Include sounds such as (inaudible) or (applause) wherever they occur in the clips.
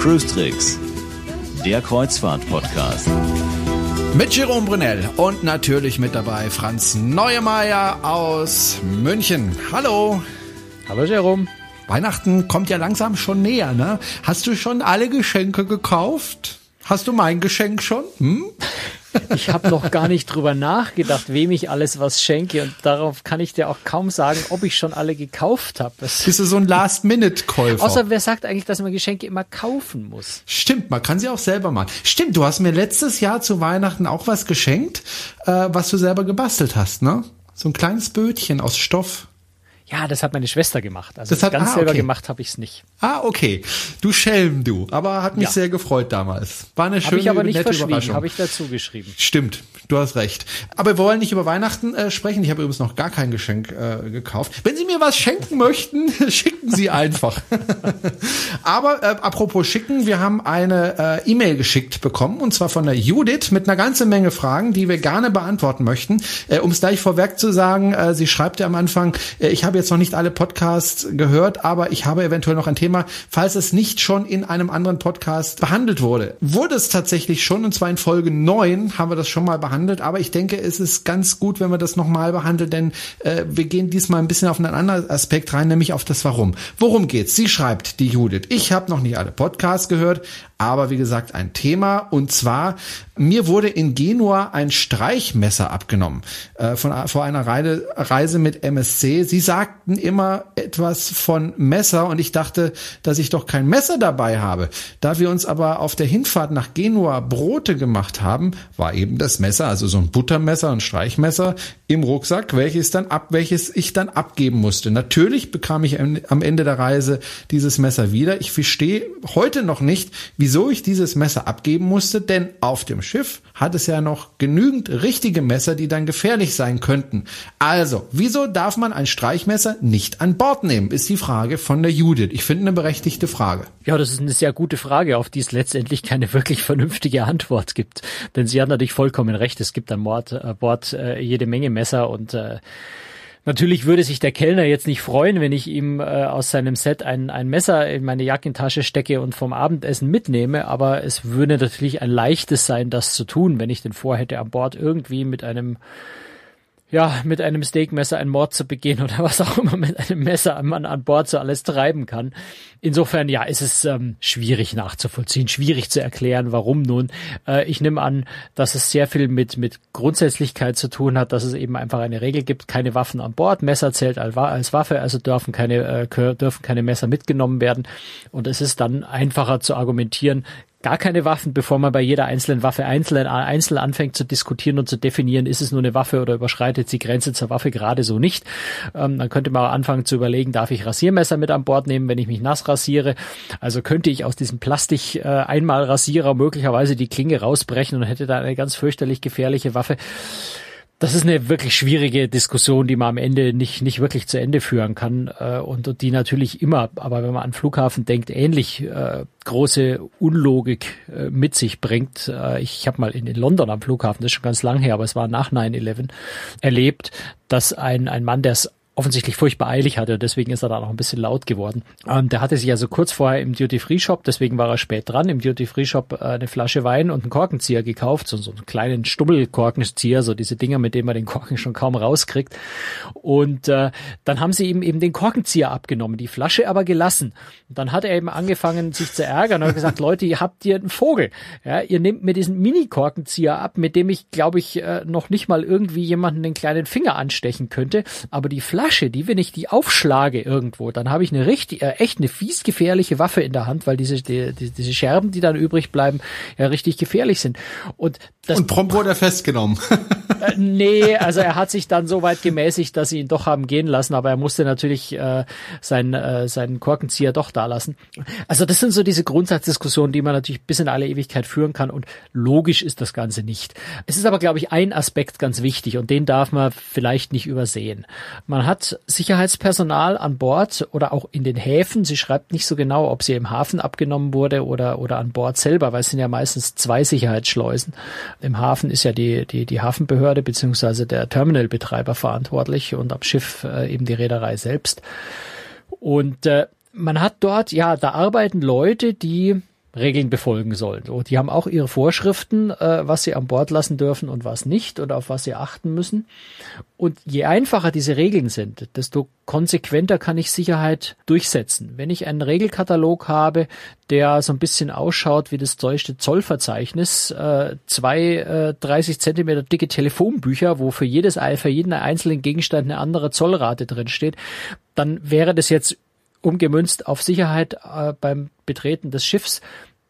Cruise Tricks, der Kreuzfahrt-Podcast. Mit Jerome Brunel und natürlich mit dabei Franz Neuemeier aus München. Hallo. Hallo Jerome. Weihnachten kommt ja langsam schon näher, ne? Hast du schon alle Geschenke gekauft? Hast du mein Geschenk schon? Hm? Ich habe noch gar nicht drüber nachgedacht, wem ich alles was schenke und darauf kann ich dir auch kaum sagen, ob ich schon alle gekauft habe. Bist du so ein Last-Minute-Käufer? Außer wer sagt eigentlich, dass man Geschenke immer kaufen muss? Stimmt, man kann sie auch selber machen. Stimmt, du hast mir letztes Jahr zu Weihnachten auch was geschenkt, äh, was du selber gebastelt hast, ne? So ein kleines Bötchen aus Stoff. Ja, das hat meine Schwester gemacht. Also Das hat- ganz ah, selber okay. gemacht habe ich es nicht. Ah, okay. Du Schelm, du. Aber hat mich Ja. sehr gefreut damals. War eine schöne, ich aber nicht nette Überraschung. habe ich dazu geschrieben. Stimmt, du hast recht. Aber wir wollen nicht über Weihnachten äh, sprechen. Ich habe übrigens noch gar kein Geschenk äh, gekauft. Wenn Sie mir was schenken möchten, (laughs) schicken Sie einfach. (laughs) Aber äh, apropos schicken, wir haben eine äh, E-Mail geschickt bekommen und zwar von der Judith mit einer ganzen Menge Fragen, die wir gerne beantworten möchten. Äh, um es gleich vorweg zu sagen, äh, sie schreibt ja am Anfang, äh, ich habe jetzt noch nicht alle Podcasts gehört, aber ich habe eventuell noch ein Thema, falls es nicht schon in einem anderen Podcast behandelt wurde. Wurde es tatsächlich schon, und zwar in Folge 9 haben wir das schon mal behandelt, aber ich denke, es ist ganz gut, wenn wir das nochmal behandeln, denn äh, wir gehen diesmal ein bisschen auf einen anderen Aspekt rein, nämlich auf das Warum. Worum geht's? Sie schreibt, die Judith, ich habe noch nicht alle Podcasts gehört, aber wie gesagt ein Thema und zwar mir wurde in Genua ein Streichmesser abgenommen äh, von vor einer Reise, Reise mit MSC. Sie sagten immer etwas von Messer und ich dachte, dass ich doch kein Messer dabei habe. Da wir uns aber auf der Hinfahrt nach Genua Brote gemacht haben, war eben das Messer, also so ein Buttermesser und Streichmesser im Rucksack, welches dann ab, welches ich dann abgeben musste. Natürlich bekam ich am Ende der Reise dieses Messer wieder. Ich verstehe heute noch nicht, wieso ich dieses Messer abgeben musste, denn auf dem Schiff hat es ja noch genügend richtige Messer, die dann gefährlich sein könnten. Also, wieso darf man ein Streichmesser nicht an Bord nehmen, ist die Frage von der Judith. Ich finde eine berechtigte Frage. Ja, das ist eine sehr gute Frage, auf die es letztendlich keine wirklich vernünftige Antwort gibt. Denn sie hat natürlich vollkommen recht. Es gibt an Bord, äh, Bord äh, jede Menge Messer und äh, Natürlich würde sich der Kellner jetzt nicht freuen, wenn ich ihm äh, aus seinem Set ein, ein Messer in meine Jackentasche stecke und vom Abendessen mitnehme, aber es würde natürlich ein leichtes sein, das zu tun, wenn ich denn vorhätte, an Bord irgendwie mit einem ja, mit einem Steakmesser einen Mord zu begehen oder was auch immer mit einem Messer man an Bord so alles treiben kann. Insofern, ja, ist es ähm, schwierig nachzuvollziehen, schwierig zu erklären, warum nun. Äh, ich nehme an, dass es sehr viel mit, mit Grundsätzlichkeit zu tun hat, dass es eben einfach eine Regel gibt, keine Waffen an Bord, Messer zählt als Wa- als Waffe, also dürfen keine, äh, dürfen keine Messer mitgenommen werden. Und es ist dann einfacher zu argumentieren, gar keine Waffen, bevor man bei jeder einzelnen Waffe einzeln, einzeln anfängt zu diskutieren und zu definieren, ist es nur eine Waffe oder überschreitet die Grenze zur Waffe gerade so nicht. Ähm, dann könnte man auch anfangen zu überlegen, darf ich Rasiermesser mit an Bord nehmen, wenn ich mich nass rasiere? Also könnte ich aus diesem Plastik äh, möglicherweise die Klinge rausbrechen und hätte da eine ganz fürchterlich gefährliche Waffe. Das ist eine wirklich schwierige Diskussion, die man am Ende nicht, nicht wirklich zu Ende führen kann äh, und, die natürlich immer, aber wenn man an Flughafen denkt, ähnlich äh, große Unlogik äh, mit sich bringt. Äh, ich habe mal in, in London am Flughafen, das ist schon ganz lang her, aber es war nach 9-11, erlebt, dass ein, ein Mann, der es offensichtlich furchtbar eilig hatte und deswegen ist er da noch ein bisschen laut geworden. Ähm, der hatte sich also kurz vorher im Duty-Free-Shop, deswegen war er spät dran, im Duty-Free-Shop äh, eine Flasche Wein und einen Korkenzieher gekauft, so, so einen kleinen Stummelkorkenzieher, so diese Dinger, mit denen man den Korken schon kaum rauskriegt. Und äh, dann haben sie ihm eben den Korkenzieher abgenommen, die Flasche aber gelassen. Und dann hat er eben angefangen, sich zu ärgern und hat gesagt, (laughs) Leute, ihr habt hier einen Vogel. Ja, ihr nehmt mir diesen Mini-Korkenzieher ab, mit dem ich, glaube ich, äh, noch nicht mal irgendwie jemanden den kleinen Finger anstechen könnte. Aber die Flasche, die, wenn ich die aufschlage irgendwo, dann habe ich eine richtig, äh, echt eine fies gefährliche Waffe in der Hand, weil diese, die, die, diese Scherben, die dann übrig bleiben, ja richtig gefährlich sind. Und das Und prompt wurde er festgenommen. (laughs) Äh, nee, also er hat sich dann so weit gemäßigt, dass sie ihn doch haben gehen lassen, aber er musste natürlich äh, seinen, äh, seinen Korkenzieher doch da lassen. Also das sind so diese Grundsatzdiskussionen, die man natürlich bis in alle Ewigkeit führen kann und logisch ist das Ganze nicht. Es ist aber, glaube ich, ein Aspekt ganz wichtig und den darf man vielleicht nicht übersehen. Man hat Sicherheitspersonal an Bord oder auch in den Häfen. Sie schreibt nicht so genau, ob sie im Hafen abgenommen wurde oder, oder an Bord selber, weil es sind ja meistens zwei Sicherheitsschleusen. Im Hafen ist ja die, die, die Hafenbehörde beziehungsweise der Terminalbetreiber verantwortlich und am Schiff äh, eben die Reederei selbst. Und äh, man hat dort, ja, da arbeiten Leute, die Regeln befolgen sollen. So, die haben auch ihre Vorschriften, äh, was sie an Bord lassen dürfen und was nicht und auf was sie achten müssen. Und je einfacher diese Regeln sind, desto konsequenter kann ich Sicherheit durchsetzen. Wenn ich einen Regelkatalog habe, der so ein bisschen ausschaut wie das deutsche Zollverzeichnis, äh, zwei äh, 30 Zentimeter dicke Telefonbücher, wo für jedes für jeden einzelnen Gegenstand eine andere Zollrate drin steht, dann wäre das jetzt umgemünzt auf Sicherheit äh, beim Betreten des Schiffs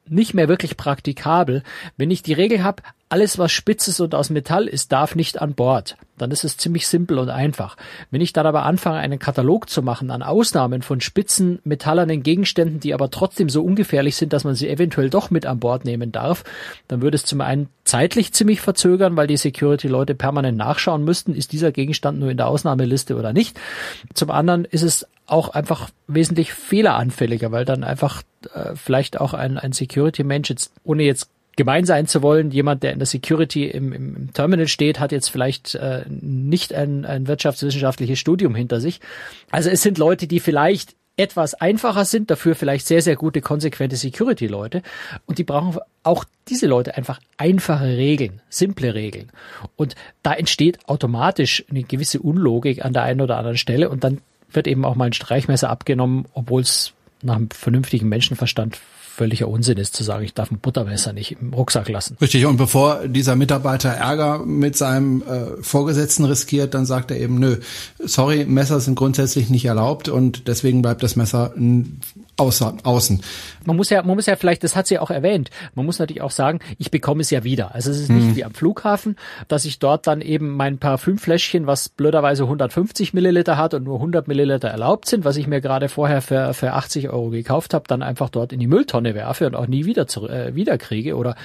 nicht mehr wirklich praktikabel. Wenn ich die Regel habe, alles was spitz ist und aus Metall ist, darf nicht an Bord, dann ist es ziemlich simpel und einfach. Wenn ich dann aber anfange, einen Katalog zu machen an Ausnahmen von spitzen metallernen Gegenständen, die aber trotzdem so ungefährlich sind, dass man sie eventuell doch mit an Bord nehmen darf, dann würde es zum einen zeitlich ziemlich verzögern, weil die Security-Leute permanent nachschauen müssten, ist dieser Gegenstand nur in der Ausnahmeliste oder nicht. Zum anderen ist es auch einfach wesentlich fehleranfälliger, weil dann einfach äh, vielleicht auch ein, ein Security-Mensch jetzt, ohne jetzt gemein sein zu wollen, jemand, der in der Security im, im, Terminal steht, hat jetzt vielleicht äh, nicht ein, ein wirtschaftswissenschaftliches Studium hinter sich. Also es sind Leute, die vielleicht etwas einfacher sind, dafür vielleicht sehr, sehr gute, konsequente Security-Leute. Und die brauchen auch diese Leute einfach einfache Regeln, simple Regeln. Und da entsteht automatisch eine gewisse Unlogik an der einen oder anderen Stelle und dann wird eben auch mal ein Streichmesser abgenommen, obwohl es nach einem vernünftigen Menschenverstand völliger Unsinn ist, zu sagen, ich darf ein Buttermesser nicht im Rucksack lassen. Richtig, und bevor dieser Mitarbeiter Ärger mit seinem äh, Vorgesetzten riskiert, dann sagt er eben, nö, sorry, Messer sind grundsätzlich nicht erlaubt und deswegen bleibt das Messer außer, außen. Man muss ja, man muss ja vielleicht, das hat sie auch erwähnt, man muss natürlich auch sagen, ich bekomme es ja wieder. Also es ist nicht hm. wie am Flughafen, dass ich dort dann eben mein Parfümfläschchen, was blöderweise 150 Milliliter hat und nur 100 Milliliter erlaubt sind, was ich mir gerade vorher für, für 80 Euro gekauft habe, dann einfach dort in die Mülltonne werfe und auch nie wieder zu, äh, wiederkriege. Oder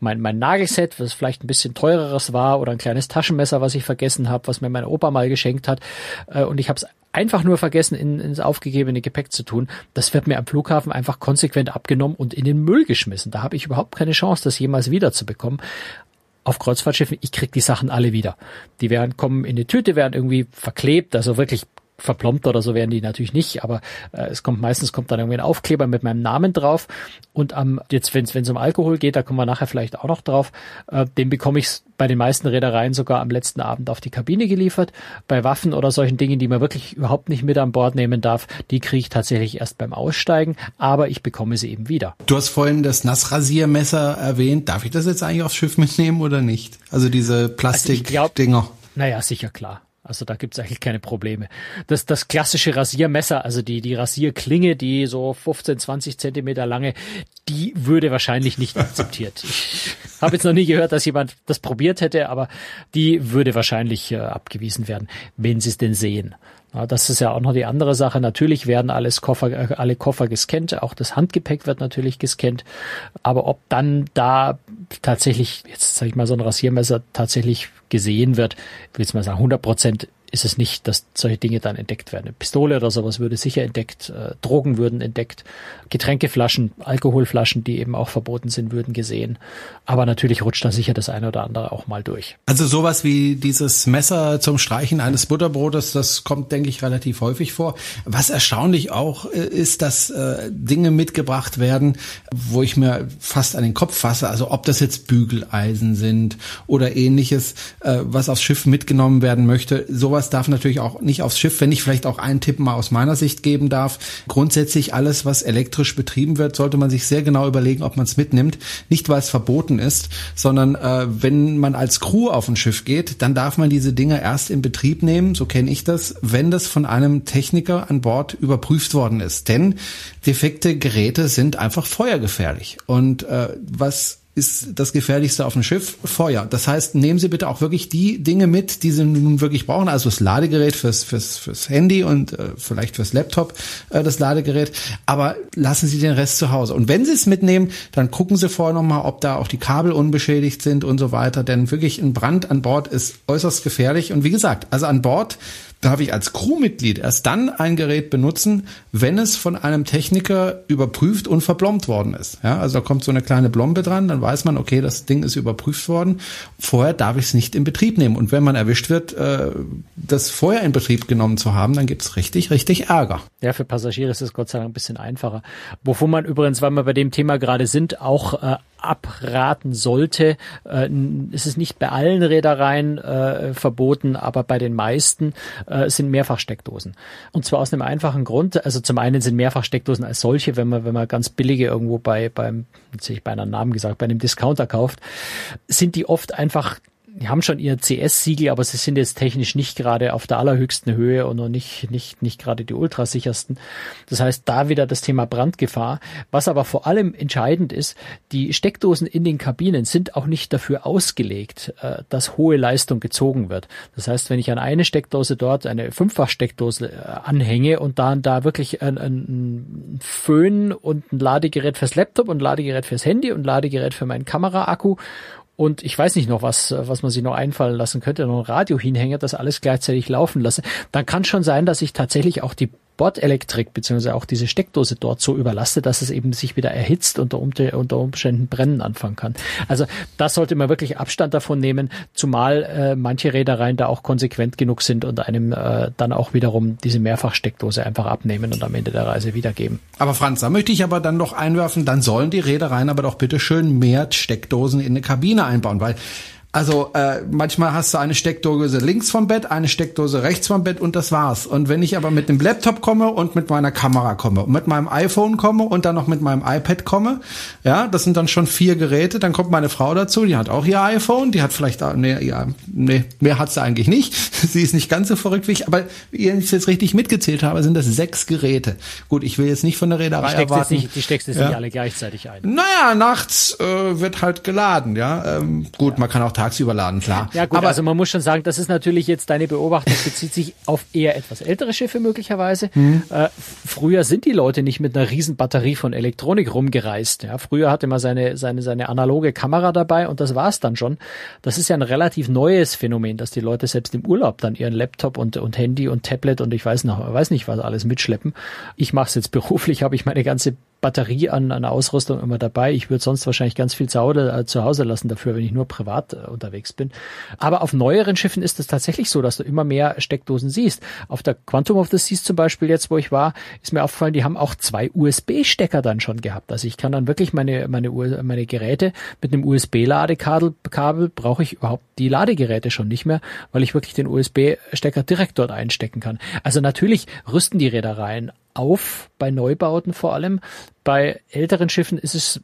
mein, mein Nagelset, was vielleicht ein bisschen teureres war, oder ein kleines Taschenmesser, was ich vergessen habe, was mir mein Opa mal geschenkt hat. Äh, und ich habe es einfach nur vergessen, in, ins aufgegebene Gepäck zu tun. Das wird mir am Flughafen einfach konsequent abgenommen und in den Müll geschmissen. Da habe ich überhaupt keine Chance, das jemals wiederzubekommen auf Kreuzfahrtschiffen, ich krieg die Sachen alle wieder. Die werden kommen in die Tüte, werden irgendwie verklebt, also wirklich verplombt oder so werden die natürlich nicht, aber äh, es kommt meistens kommt dann irgendwie ein Aufkleber mit meinem Namen drauf und am jetzt wenn es um Alkohol geht, da kommen wir nachher vielleicht auch noch drauf, äh, den bekomme ich bei den meisten Reedereien sogar am letzten Abend auf die Kabine geliefert. Bei Waffen oder solchen Dingen, die man wirklich überhaupt nicht mit an Bord nehmen darf, die kriege ich tatsächlich erst beim Aussteigen, aber ich bekomme sie eben wieder. Du hast vorhin das Nassrasiermesser erwähnt. Darf ich das jetzt eigentlich aufs Schiff mitnehmen oder nicht? Also diese Plastikdinger. Also naja, sicher klar. Also da gibt's eigentlich keine Probleme. Das, das klassische Rasiermesser, also die, die Rasierklinge, die so 15, 20 Zentimeter lange, die würde wahrscheinlich nicht akzeptiert. Ich habe jetzt noch nie gehört, dass jemand das probiert hätte, aber die würde wahrscheinlich äh, abgewiesen werden, wenn sie es denn sehen. Ja, das ist ja auch noch die andere Sache. Natürlich werden alles Koffer, äh, alle Koffer gescannt, auch das Handgepäck wird natürlich gescannt. Aber ob dann da tatsächlich, jetzt sage ich mal, so ein Rasiermesser tatsächlich gesehen wird, ich will jetzt mal sagen, 100 Prozent ist es nicht, dass solche Dinge dann entdeckt werden. Eine Pistole oder sowas würde sicher entdeckt, äh, Drogen würden entdeckt, Getränkeflaschen, Alkoholflaschen, die eben auch verboten sind, würden gesehen. Aber natürlich rutscht da sicher das eine oder andere auch mal durch. Also sowas wie dieses Messer zum Streichen eines Butterbrotes, das kommt, denke ich, relativ häufig vor. Was erstaunlich auch äh, ist, dass äh, Dinge mitgebracht werden, wo ich mir fast an den Kopf fasse. Also ob das jetzt Bügeleisen sind oder ähnliches, äh, was aufs Schiff mitgenommen werden möchte. Sowas sowas darf natürlich auch nicht aufs Schiff, wenn ich vielleicht auch einen Tipp mal aus meiner Sicht geben darf. Grundsätzlich alles, was elektrisch betrieben wird, sollte man sich sehr genau überlegen, ob man es mitnimmt. Nicht, weil es verboten ist, sondern äh, wenn man als Crew auf ein Schiff geht, dann darf man diese Dinge erst in Betrieb nehmen, so kenne ich das, wenn das von einem Techniker an Bord überprüft worden ist. Denn defekte Geräte sind einfach feuergefährlich. Und äh, was ist das Gefährlichste auf dem Schiff Feuer. Das heißt, nehmen Sie bitte auch wirklich die Dinge mit, die Sie nun wirklich brauchen. Also das Ladegerät fürs, fürs, fürs Handy und äh, vielleicht fürs Laptop äh, das Ladegerät. Aber lassen Sie den Rest zu Hause. Und wenn Sie es mitnehmen, dann gucken Sie vorher nochmal, ob da auch die Kabel unbeschädigt sind und so weiter. Denn wirklich ein Brand an Bord ist äußerst gefährlich. Und wie gesagt, also an Bord darf ich als Crewmitglied erst dann ein Gerät benutzen, wenn es von einem Techniker überprüft und verblombt worden ist. Ja, also da kommt so eine kleine Blombe dran, dann weiß man, okay, das Ding ist überprüft worden. Vorher darf ich es nicht in Betrieb nehmen. Und wenn man erwischt wird, äh, das vorher in Betrieb genommen zu haben, dann gibt's richtig, richtig Ärger. Ja, für Passagiere ist es Gott sei Dank ein bisschen einfacher. Wovon man übrigens, weil wir bei dem Thema gerade sind, auch äh, abraten sollte. Äh, es ist nicht bei allen Reedereien äh, verboten, aber bei den meisten äh, sind Mehrfachsteckdosen. Und zwar aus einem einfachen Grund. Also zum einen sind Mehrfachsteckdosen als solche, wenn man, wenn man ganz billige irgendwo bei, beim, jetzt hätte ich beinahe einen Namen gesagt, bei einem Discounter kauft, sind die oft einfach die haben schon ihr CS-Siegel, aber sie sind jetzt technisch nicht gerade auf der allerhöchsten Höhe und noch nicht, nicht, nicht gerade die ultrasichersten. Das heißt, da wieder das Thema Brandgefahr. Was aber vor allem entscheidend ist, die Steckdosen in den Kabinen sind auch nicht dafür ausgelegt, äh, dass hohe Leistung gezogen wird. Das heißt, wenn ich an eine Steckdose dort eine Fünffachsteckdose äh, anhänge und dann da wirklich ein, ein Föhn und ein Ladegerät fürs Laptop und Ladegerät fürs Handy und Ladegerät für meinen Kameraakku und ich weiß nicht noch, was, was man sich noch einfallen lassen könnte, noch ein Radio hinhängen, das alles gleichzeitig laufen lasse, dann kann schon sein, dass ich tatsächlich auch die Bordelektrik beziehungsweise auch diese Steckdose dort so überlastet, dass es eben sich wieder erhitzt und unter Umständen brennen anfangen kann. Also das sollte man wirklich Abstand davon nehmen, zumal äh, manche Reedereien da auch konsequent genug sind und einem äh, dann auch wiederum diese Mehrfachsteckdose einfach abnehmen und am Ende der Reise wiedergeben. Aber Franz, da möchte ich aber dann noch einwerfen, dann sollen die Reedereien aber doch bitte schön mehr Steckdosen in eine Kabine einbauen, weil also äh, manchmal hast du eine Steckdose links vom Bett, eine Steckdose rechts vom Bett und das war's. Und wenn ich aber mit dem Laptop komme und mit meiner Kamera komme und mit meinem iPhone komme und dann noch mit meinem iPad komme, ja, das sind dann schon vier Geräte, dann kommt meine Frau dazu, die hat auch ihr iPhone, die hat vielleicht, nee, ja, nee, mehr hat sie eigentlich nicht. (laughs) sie ist nicht ganz so verrückt wie ich, aber wenn ich es jetzt richtig mitgezählt habe, sind das sechs Geräte. Gut, ich will jetzt nicht von der Reederei die erwarten. Nicht, die steckst jetzt ja. nicht alle gleichzeitig ein. Naja, nachts äh, wird halt geladen, ja. Ähm, gut, ja. man kann auch tagsüber laden, klar. Ja gut, aber also man muss schon sagen, das ist natürlich jetzt deine Beobachtung, bezieht sich auf eher etwas ältere Schiffe möglicherweise. Mhm. Äh, früher sind die Leute nicht mit einer riesen Batterie von Elektronik rumgereist. Ja, früher hatte man seine, seine, seine analoge Kamera dabei und das war's dann schon. Das ist ja ein relativ neues Phänomen, dass die Leute selbst im Urlaub dann ihren Laptop und, und Handy und Tablet und ich weiß noch, weiß nicht was alles mitschleppen. Ich mache es jetzt beruflich, (laughs) habe ich meine ganze Batterie an, an Ausrüstung immer dabei. Ich würde sonst wahrscheinlich ganz viel äh, zu Hause lassen dafür, wenn ich nur privat äh, unterwegs bin. Aber auf neueren Schiffen ist es tatsächlich so, dass du immer mehr Steckdosen siehst. Auf der Quantum of the Seas zum Beispiel jetzt, wo ich war, ist mir aufgefallen, die haben auch zwei USB-Stecker dann schon gehabt. Also ich kann dann wirklich meine, meine, meine Geräte mit einem USB-Ladekabel, Kabel brauche ich überhaupt die Ladegeräte schon nicht mehr, weil ich wirklich den USB-Stecker direkt dort einstecken kann. Also natürlich rüsten die Reedereien auf, bei Neubauten vor allem. Bei älteren Schiffen ist es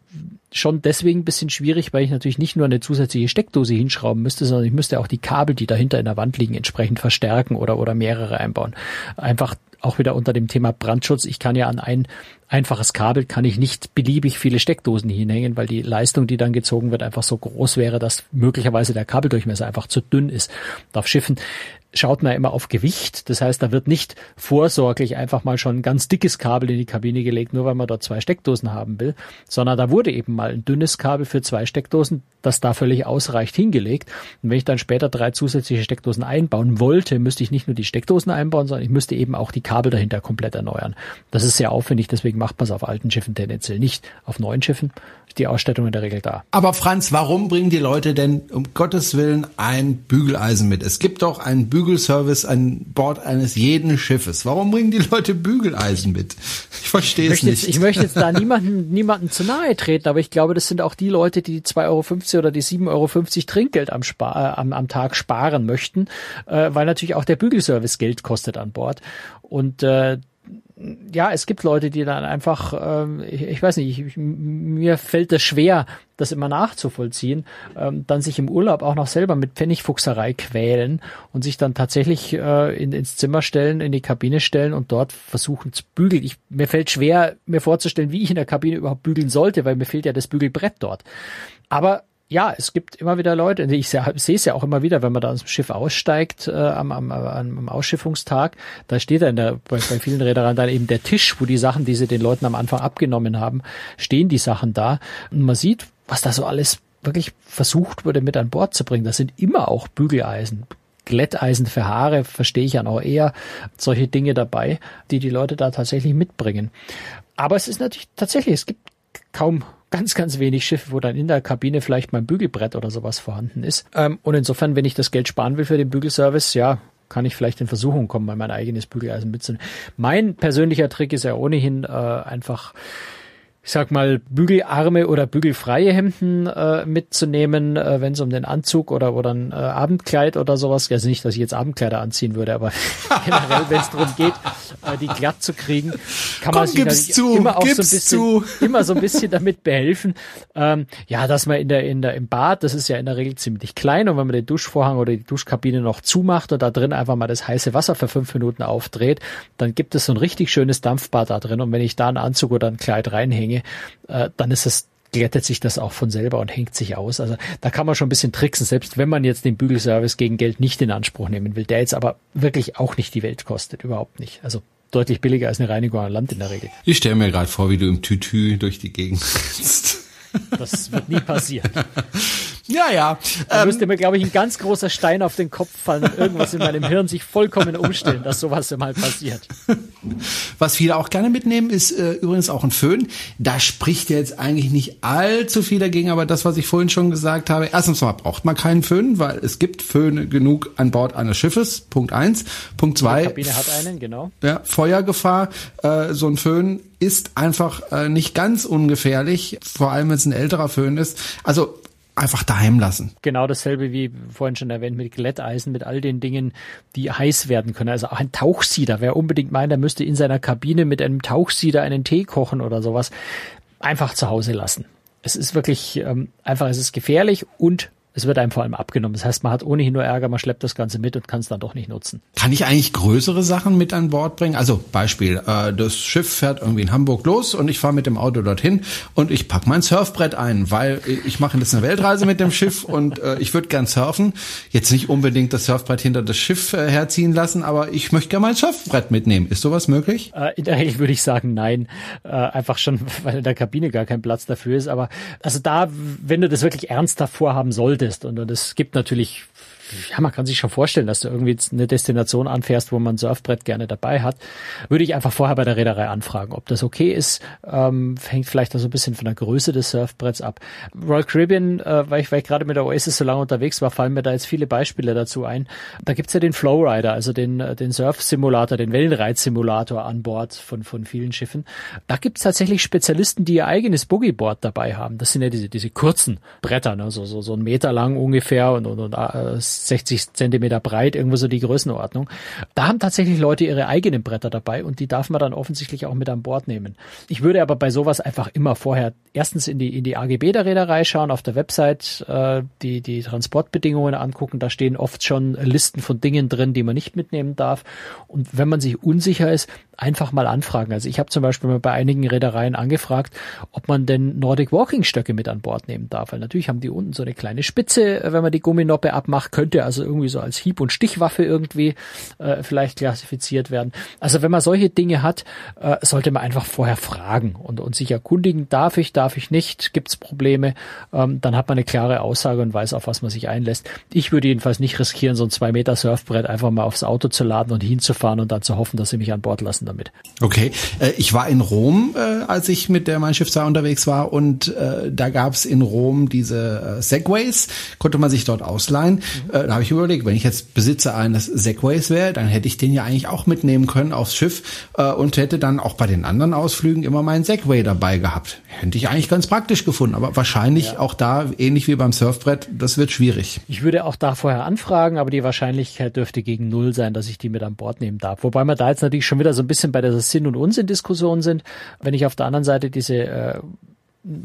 schon deswegen ein bisschen schwierig, weil ich natürlich nicht nur eine zusätzliche Steckdose hinschrauben müsste, sondern ich müsste auch die Kabel, die dahinter in der Wand liegen, entsprechend verstärken oder, oder mehrere einbauen. Einfach auch wieder unter dem Thema Brandschutz. Ich kann ja an ein einfaches Kabel kann ich nicht beliebig viele Steckdosen hinhängen, weil die Leistung, die dann gezogen wird, einfach so groß wäre, dass möglicherweise der Kabeldurchmesser einfach zu dünn ist. Und auf Schiffen schaut man immer auf Gewicht. Das heißt, da wird nicht vorsorglich einfach mal schon ein ganz dickes Kabel in die Kabine gelegt, nur weil man dort zwei Steckdosen haben will, sondern da wurde eben mal ein dünnes Kabel für zwei Steckdosen, das da völlig ausreicht, hingelegt. Und wenn ich dann später drei zusätzliche Steckdosen einbauen wollte, müsste ich nicht nur die Steckdosen einbauen, sondern ich müsste eben auch die Kabel dahinter komplett erneuern. Das ist sehr aufwendig, deswegen macht man es auf alten Schiffen tendenziell nicht. Auf neuen Schiffen ist die Ausstattung in der Regel da. Aber Franz, warum bringen die Leute denn um Gottes Willen ein Bügeleisen mit? Es gibt doch einen Bügelservice an Bord eines jeden Schiffes. Warum bringen die Leute Bügeleisen mit? Ich verstehe es nicht. Jetzt, ich möchte jetzt da niemanden, niemanden zu nahe treten, aber ich glaube, das sind auch die Leute, die 2,50 Euro oder die 7,50 Euro Trinkgeld am, Spar, äh, am, am Tag sparen möchten, äh, weil natürlich auch der Bügelservice Geld kostet an Bord. Und äh, ja, es gibt Leute, die dann einfach, ähm, ich, ich weiß nicht, ich, mir fällt es schwer, das immer nachzuvollziehen, ähm, dann sich im Urlaub auch noch selber mit Pfennigfuchserei quälen und sich dann tatsächlich äh, in, ins Zimmer stellen, in die Kabine stellen und dort versuchen zu bügeln. Ich, mir fällt schwer, mir vorzustellen, wie ich in der Kabine überhaupt bügeln sollte, weil mir fehlt ja das Bügelbrett dort. Aber ja, es gibt immer wieder Leute, ich sehe es ja auch immer wieder, wenn man da aus dem Schiff aussteigt äh, am, am, am Ausschiffungstag, da steht da in der, bei, bei vielen Reedereien dann eben der Tisch, wo die Sachen, die sie den Leuten am Anfang abgenommen haben, stehen die Sachen da. Und man sieht, was da so alles wirklich versucht wurde mit an Bord zu bringen. Das sind immer auch Bügeleisen, Glätteisen für Haare, verstehe ich ja noch eher, solche Dinge dabei, die die Leute da tatsächlich mitbringen. Aber es ist natürlich tatsächlich, es gibt kaum ganz, ganz wenig Schiffe, wo dann in der Kabine vielleicht mein Bügelbrett oder sowas vorhanden ist. Ähm, und insofern, wenn ich das Geld sparen will für den Bügelservice, ja, kann ich vielleicht in Versuchung kommen, mal mein eigenes Bügeleisen mitzunehmen. Mein persönlicher Trick ist ja ohnehin äh, einfach ich sag mal, bügelarme oder bügelfreie Hemden äh, mitzunehmen, äh, wenn es um den Anzug oder, oder ein äh, Abendkleid oder sowas, also nicht, dass ich jetzt Abendkleider anziehen würde, aber (laughs) generell, wenn es darum geht, äh, die glatt zu kriegen, kann man Komm, sich zu, immer auch so ein bisschen, zu. (laughs) immer so ein bisschen damit behelfen. Ähm, ja, dass man in der, in der, im Bad, das ist ja in der Regel ziemlich klein und wenn man den Duschvorhang oder die Duschkabine noch zumacht und da drin einfach mal das heiße Wasser für fünf Minuten aufdreht, dann gibt es so ein richtig schönes Dampfbad da drin und wenn ich da einen Anzug oder ein Kleid reinhänge, Menge, äh, dann ist es glättet sich das auch von selber und hängt sich aus. Also da kann man schon ein bisschen tricksen, selbst wenn man jetzt den Bügelservice gegen Geld nicht in Anspruch nehmen will, der jetzt aber wirklich auch nicht die Welt kostet, überhaupt nicht. Also deutlich billiger als eine Reinigung an Land in der Regel. Ich stelle mir gerade vor, wie du im Tütü durch die Gegend (laughs) rennst. Das wird nie passieren. (laughs) Ja, ja. Da ähm, müsste mir, glaube ich, ein ganz großer Stein auf den Kopf fallen und (laughs) irgendwas in meinem Hirn sich vollkommen umstellen, dass sowas mal passiert. (laughs) Was viele auch gerne mitnehmen, ist äh, übrigens auch ein Föhn. Da spricht jetzt eigentlich nicht allzu viel dagegen, aber das, was ich vorhin schon gesagt habe, erstens mal braucht man keinen Föhn, weil es gibt Föhne genug an Bord eines Schiffes. Punkt eins. Punkt zwei. Die Kabine hat einen, genau. Ja, Feuergefahr. Äh, so ein Föhn ist einfach äh, nicht ganz ungefährlich, vor allem wenn es ein älterer Föhn ist. Also einfach daheim lassen. Genau dasselbe wie vorhin schon erwähnt mit Glätteisen, mit all den Dingen, die heiß werden können. Also auch ein Tauchsieder. Wer unbedingt meint, er müsste in seiner Kabine mit einem Tauchsieder einen Tee kochen oder sowas, einfach zu Hause lassen. Es ist wirklich ähm, einfach, es ist gefährlich und es wird einem vor allem abgenommen. Das heißt, man hat ohnehin nur Ärger, man schleppt das Ganze mit und kann es dann doch nicht nutzen. Kann ich eigentlich größere Sachen mit an Bord bringen? Also Beispiel, äh, das Schiff fährt irgendwie in Hamburg los und ich fahre mit dem Auto dorthin und ich pack mein Surfbrett ein, weil ich mache jetzt eine Weltreise mit dem Schiff (laughs) und äh, ich würde gern surfen. Jetzt nicht unbedingt das Surfbrett hinter das Schiff äh, herziehen lassen, aber ich möchte gerne mein Surfbrett mitnehmen. Ist sowas möglich? Äh, in der Regel würde ich sagen, nein. Äh, einfach schon, (laughs) weil in der Kabine gar kein Platz dafür ist. Aber also da, wenn du das wirklich ernsthaft vorhaben solltest, solltest. Und es gibt natürlich ja, man kann sich schon vorstellen, dass du irgendwie eine Destination anfährst, wo man Surfbrett gerne dabei hat, würde ich einfach vorher bei der Reederei anfragen, ob das okay ist. Ähm, hängt vielleicht auch so ein bisschen von der Größe des Surfbretts ab. Royal Caribbean, äh, weil ich, weil ich gerade mit der Oasis so lange unterwegs war, fallen mir da jetzt viele Beispiele dazu ein. Da gibt's ja den Flowrider, also den, äh, den Surf-Simulator, den Wellenreitsimulator an Bord von, von vielen Schiffen. Da gibt's tatsächlich Spezialisten, die ihr eigenes Boogieboard dabei haben. Das sind ja diese, diese kurzen Bretter, ne? so, so, so ein Meter lang ungefähr und, und, und äh, 60 Zentimeter breit, irgendwo so die Größenordnung. Da haben tatsächlich Leute ihre eigenen Bretter dabei und die darf man dann offensichtlich auch mit an Bord nehmen. Ich würde aber bei sowas einfach immer vorher erstens in die, in die AGB der Reederei schauen, auf der Website äh, die, die Transportbedingungen angucken. Da stehen oft schon Listen von Dingen drin, die man nicht mitnehmen darf. Und wenn man sich unsicher ist, einfach mal anfragen. Also ich habe zum Beispiel mal bei einigen Reedereien angefragt, ob man denn Nordic Walking Stöcke mit an Bord nehmen darf. Weil natürlich haben die unten so eine kleine Spitze, wenn man die Gumminoppe abmacht, könnte also irgendwie so als Hieb- und Stichwaffe irgendwie äh, vielleicht klassifiziert werden. Also wenn man solche Dinge hat, äh, sollte man einfach vorher fragen und, und sich erkundigen, darf ich, darf ich nicht, gibt es Probleme, ähm, dann hat man eine klare Aussage und weiß, auf was man sich einlässt. Ich würde jedenfalls nicht riskieren, so ein zwei Meter Surfbrett einfach mal aufs Auto zu laden und hinzufahren und dann zu hoffen, dass sie mich an Bord lassen damit. Okay, äh, ich war in Rom, äh, als ich mit der Mein Schiff unterwegs war und äh, da gab es in Rom diese Segways, konnte man sich dort ausleihen. Mhm. Äh, da habe ich überlegt, wenn ich jetzt Besitzer eines Segways wäre, dann hätte ich den ja eigentlich auch mitnehmen können aufs Schiff äh, und hätte dann auch bei den anderen Ausflügen immer meinen Segway dabei gehabt. Hätte ich eigentlich ganz praktisch gefunden, aber wahrscheinlich ja. auch da, ähnlich wie beim Surfbrett, das wird schwierig. Ich würde auch da vorher anfragen, aber die Wahrscheinlichkeit dürfte gegen null sein, dass ich die mit an Bord nehmen darf. Wobei wir da jetzt natürlich schon wieder so ein bisschen bei der Sinn- und Unsinn-Diskussion sind. Wenn ich auf der anderen Seite diese äh,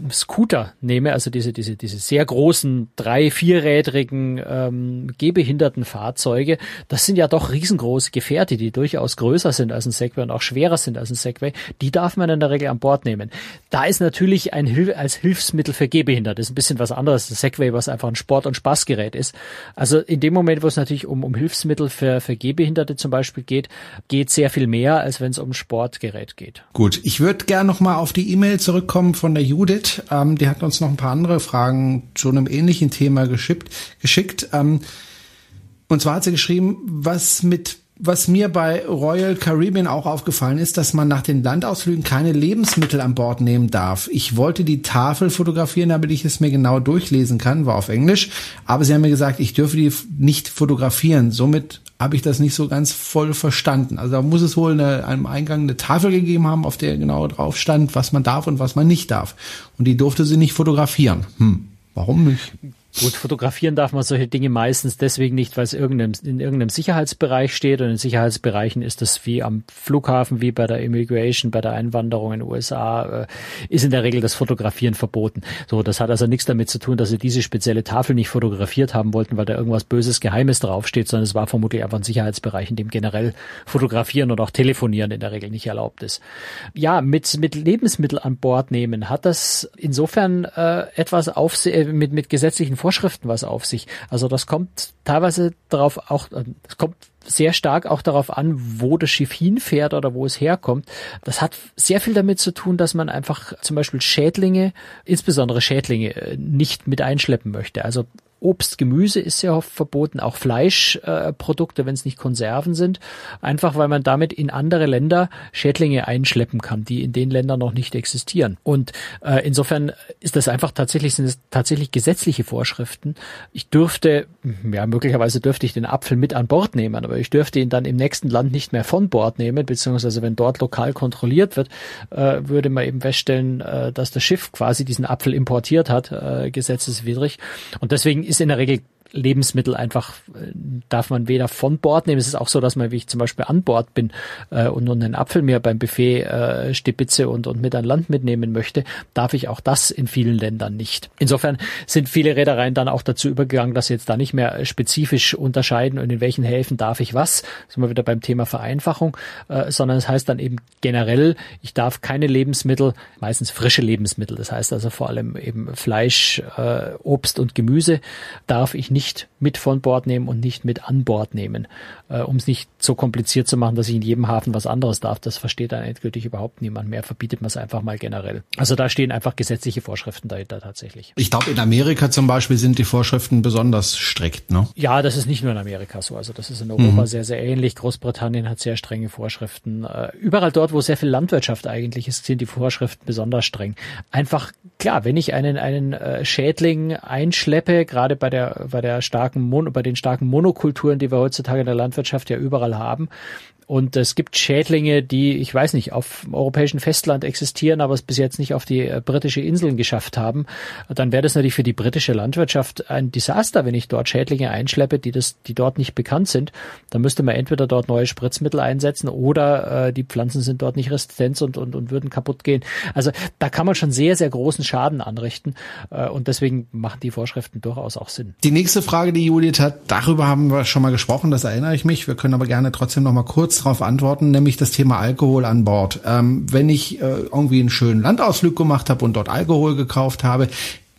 Scooter nehme, also diese, diese, diese sehr großen, drei-, vierrädrigen, ähm, gehbehinderten Fahrzeuge, das sind ja doch riesengroße Gefährte, die durchaus größer sind als ein Segway und auch schwerer sind als ein Segway. Die darf man in der Regel an Bord nehmen. Da ist natürlich ein Hil als Hilfsmittel für Gehbehinderte, ist ein bisschen was anderes. Das Segway, was einfach ein Sport- und Spaßgerät ist. Also in dem Moment, wo es natürlich um, um Hilfsmittel für, für Gehbehinderte zum Beispiel geht, geht sehr viel mehr, als wenn es um Sportgerät geht. Gut, ich würde gerne nochmal auf die E-Mail zurückkommen von der Jugend Judith, ähm, die hat uns noch ein paar andere Fragen zu einem ähnlichen Thema geschickt. geschickt ähm, und zwar hat sie geschrieben, was mit was mir bei Royal Caribbean auch aufgefallen ist, dass man nach den Landausflügen keine Lebensmittel an Bord nehmen darf. Ich wollte die Tafel fotografieren, damit ich es mir genau durchlesen kann, war auf Englisch, aber sie haben mir gesagt, ich dürfe die nicht fotografieren. Somit habe ich das nicht so ganz voll verstanden. Also da muss es wohl eine, einem Eingang eine Tafel gegeben haben, auf der genau drauf stand, was man darf und was man nicht darf. Und die durfte sie nicht fotografieren. Hm, warum nicht? Gut, fotografieren darf man solche Dinge meistens deswegen nicht, weil es irgendeinem, in irgendeinem Sicherheitsbereich steht. Und in Sicherheitsbereichen ist das wie am Flughafen, wie bei der Immigration, bei der Einwanderung in den USA, äh, ist in der Regel das Fotografieren verboten. So, das hat also nichts damit zu tun, dass sie diese spezielle Tafel nicht fotografiert haben wollten, weil da irgendwas Böses, Geheimes draufsteht, sondern es war vermutlich einfach ein Sicherheitsbereich, in dem generell fotografieren und auch telefonieren in der Regel nicht erlaubt ist. Ja, mit, mit Lebensmittel an Bord nehmen hat das insofern äh, etwas auf, äh, mit, mit gesetzlichen Vorschriften was auf sich. Also das kommt teilweise darauf auch, äh, es kommt sehr stark auch darauf an, wo das Schiff hinfährt oder wo es herkommt. Das hat sehr viel damit zu tun, dass man einfach zum Beispiel Schädlinge, insbesondere Schädlinge, äh, nicht mit einschleppen möchte. Also Obst, Gemüse ist sehr oft verboten, auch Fleischprodukte, äh, wenn es nicht Konserven sind, einfach weil man damit in andere Länder Schädlinge einschleppen kann, die in den Ländern noch nicht existieren. Und äh, insofern ist das einfach tatsächlich sind es tatsächlich gesetzliche Vorschriften. Ich dürfte, ja möglicherweise dürfte ich den Apfel mit an Bord nehmen, aber ich dürfte ihn dann im nächsten Land nicht mehr von Bord nehmen, beziehungsweise wenn dort lokal kontrolliert wird, äh, würde man eben feststellen, äh, dass das Schiff quasi diesen Apfel importiert hat, äh, gesetzeswidrig. Und deswegen ist in der Regel Lebensmittel einfach äh, darf man weder von Bord nehmen. Es ist auch so, dass man, wie ich zum Beispiel an Bord bin äh, und nun einen Apfel mir beim Buffet äh, stibitze und, und mit an Land mitnehmen möchte, darf ich auch das in vielen Ländern nicht. Insofern sind viele Reedereien dann auch dazu übergegangen, dass sie jetzt da nicht mehr spezifisch unterscheiden und in welchen Häfen darf ich was. sind wir wieder beim Thema Vereinfachung, äh, sondern es heißt dann eben generell, ich darf keine Lebensmittel, meistens frische Lebensmittel, das heißt also vor allem eben Fleisch, äh, Obst und Gemüse, darf ich nicht nicht mit von Bord nehmen und nicht mit an Bord nehmen, äh, um es nicht so kompliziert zu machen, dass ich in jedem Hafen was anderes darf. Das versteht dann endgültig überhaupt niemand mehr. Verbietet man es einfach mal generell. Also da stehen einfach gesetzliche Vorschriften dahinter tatsächlich. Ich glaube, in Amerika zum Beispiel sind die Vorschriften besonders strikt, ne? Ja, das ist nicht nur in Amerika so. Also das ist in Europa mhm. sehr, sehr ähnlich. Großbritannien hat sehr strenge Vorschriften. Äh, überall dort, wo sehr viel Landwirtschaft eigentlich ist, sind die Vorschriften besonders streng. Einfach klar, wenn ich einen einen äh, Schädling einschleppe, gerade bei der bei der starken Mon bei den starken Monokulturen, die wir heutzutage in der Landwirtschaft ja überall haben, und es gibt Schädlinge, die, ich weiß nicht, auf dem europäischen Festland existieren, aber es bis jetzt nicht auf die äh, britische Inseln geschafft haben. Dann wäre das natürlich für die britische Landwirtschaft ein Desaster, wenn ich dort Schädlinge einschleppe, die das, die dort nicht bekannt sind. Dann müsste man entweder dort neue Spritzmittel einsetzen oder äh, die Pflanzen sind dort nicht resistent und, und, und würden kaputt gehen. Also da kann man schon sehr, sehr großen Schaden anrichten. Äh, und deswegen machen die Vorschriften durchaus auch Sinn. Die nächste Frage, die Judith hat, darüber haben wir schon mal gesprochen, das erinnere ich mich. Wir können aber gerne trotzdem noch mal kurz kurz darauf antworten, nämlich das Thema Alkohol an Bord. Ähm, wenn ich äh, irgendwie einen schönen Landausflug gemacht habe und dort Alkohol gekauft habe,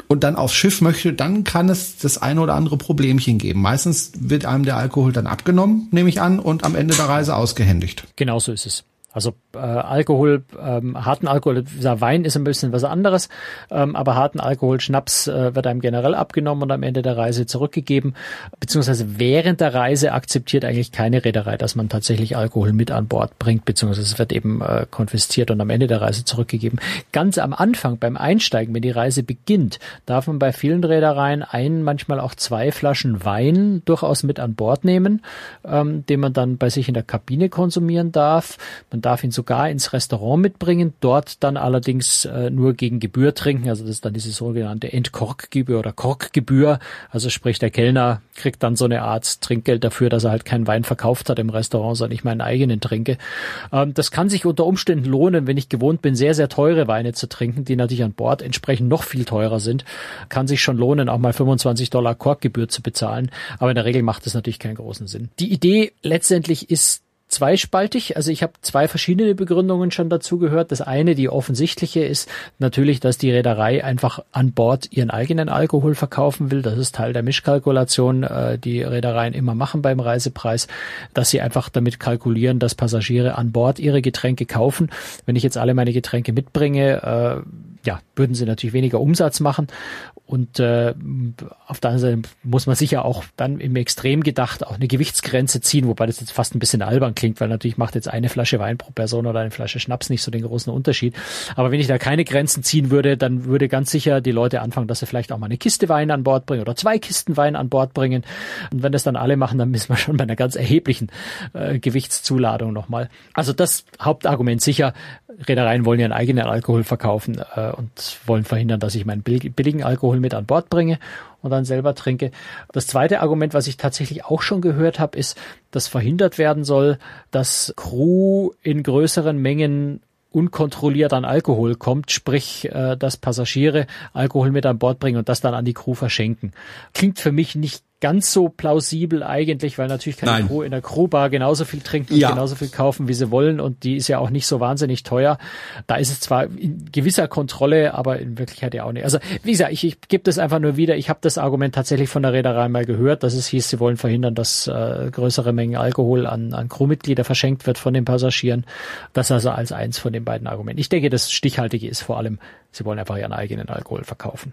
und dann aufs Schiff möchte, dann kann es das eine oder andere Problemchen geben. Meistens wird einem der Alkohol dann abgenommen, nehme ich an, und am Ende der Reise ausgehändigt. Genau so ist es. Also äh, Alkohol, ähm, harten Alkohol, Wein ist ein bisschen was anderes, ähm, aber harten Alkohol, Schnaps äh, wird einem generell abgenommen und am Ende der Reise zurückgegeben, beziehungsweise während der Reise akzeptiert eigentlich keine Reederei, dass man tatsächlich Alkohol mit an Bord bringt, beziehungsweise es wird eben äh, konfisziert und am Ende der Reise zurückgegeben. Ganz am Anfang, beim Einsteigen, wenn die Reise beginnt, darf man bei vielen Reedereien ein, manchmal auch zwei Flaschen Wein durchaus mit an Bord nehmen, ähm, den man dann bei sich in der Kabine konsumieren darf. Man darf ihn sogar ins Restaurant mitbringen, dort dann allerdings äh, nur gegen Gebühr trinken. Also das ist dann diese sogenannte Entkorkgebühr oder Korkgebühr. Also sprich, der Kellner kriegt dann so eine Art Trinkgeld dafür, dass er halt keinen Wein verkauft hat im Restaurant, sondern ich meinen eigenen trinke. Ähm, das kann sich unter Umständen lohnen, wenn ich gewohnt bin, sehr, sehr teure Weine zu trinken, die natürlich an Bord entsprechend noch viel teurer sind. Kann sich schon lohnen, auch mal 25 Dollar Korkgebühr zu bezahlen. Aber in der Regel macht das natürlich keinen großen Sinn. Die Idee letztendlich ist zweispaltig. Also ich habe zwei verschiedene Begründungen schon dazu gehört. Das eine, die offensichtliche, ist natürlich, dass die Reederei einfach an Bord ihren eigenen Alkohol verkaufen will. Das ist Teil der Mischkalkulation, äh, die Reedereien immer machen beim Reisepreis, dass sie einfach damit kalkulieren, dass Passagiere an Bord ihre Getränke kaufen. Wenn ich jetzt alle meine Getränke mitbringe, äh, ja, würden sie natürlich weniger Umsatz machen. Und äh, auf der anderen Seite muss man sicher auch dann im Extrem gedacht auch eine Gewichtsgrenze ziehen, wobei das jetzt fast ein bisschen albern klingt, weil natürlich macht jetzt eine Flasche Wein pro Person oder eine Flasche Schnaps nicht so den großen Unterschied. Aber wenn ich da keine Grenzen ziehen würde, dann würde ganz sicher die Leute anfangen, dass sie vielleicht auch mal eine Kiste Wein an Bord bringen oder zwei Kisten Wein an Bord bringen. Und wenn das dann alle machen, dann ist man schon bei einer ganz erheblichen äh, Gewichtszuladung nochmal. Also das Hauptargument sicher, Reedereien wollen ihren eigenen Alkohol verkaufen äh, und wollen verhindern, dass ich meinen billigen Alkohol mit an Bord bringe und dann selber trinke. Das zweite Argument, was ich tatsächlich auch schon gehört habe, ist, dass verhindert werden soll, dass Crew in größeren Mengen unkontrolliert an Alkohol kommt, sprich, äh, dass Passagiere Alkohol mit an Bord bringen und das dann an die Crew verschenken. Klingt für mich nicht ganz so plausibel eigentlich, weil natürlich kann die Crew in der Crewbar genauso viel trinken und ja. genauso viel kaufen, wie sie wollen und die ist ja auch nicht so wahnsinnig teuer. Da ist es zwar in gewisser Kontrolle, aber in Wirklichkeit ja auch nicht. Also wie gesagt, ich, ich gebe das einfach nur wieder. Ich habe das Argument tatsächlich von der Reederei mal gehört, dass es hieß, sie wollen verhindern, dass äh, größere Mengen Alkohol an, an Crewmitglieder verschenkt wird von den Passagieren. Das also als eins von den beiden Argumenten. Ich denke, das Stichhaltige ist vor allem, sie wollen einfach ihren eigenen Alkohol verkaufen.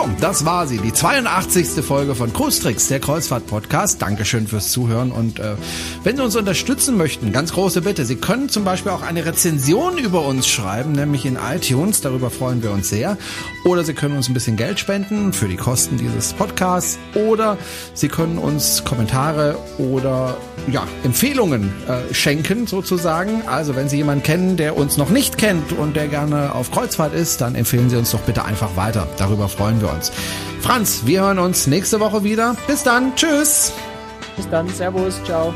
So, das war sie, die 82. Folge von Cruistricks, der Kreuzfahrt-Podcast. Dankeschön fürs Zuhören und äh, wenn Sie uns unterstützen möchten, ganz große Bitte, Sie können zum Beispiel auch eine Rezension über uns schreiben, nämlich in iTunes, darüber freuen wir uns sehr. Oder Sie können uns ein bisschen Geld spenden für die Kosten dieses Podcasts oder Sie können uns Kommentare oder ja, Empfehlungen äh, schenken sozusagen. Also wenn Sie jemanden kennen, der uns noch nicht kennt und der gerne auf Kreuzfahrt ist, dann empfehlen Sie uns doch bitte einfach weiter. Darüber freuen wir uns. Franz, wir hören uns nächste Woche wieder. Bis dann. Tschüss. Bis dann. Servus. Ciao.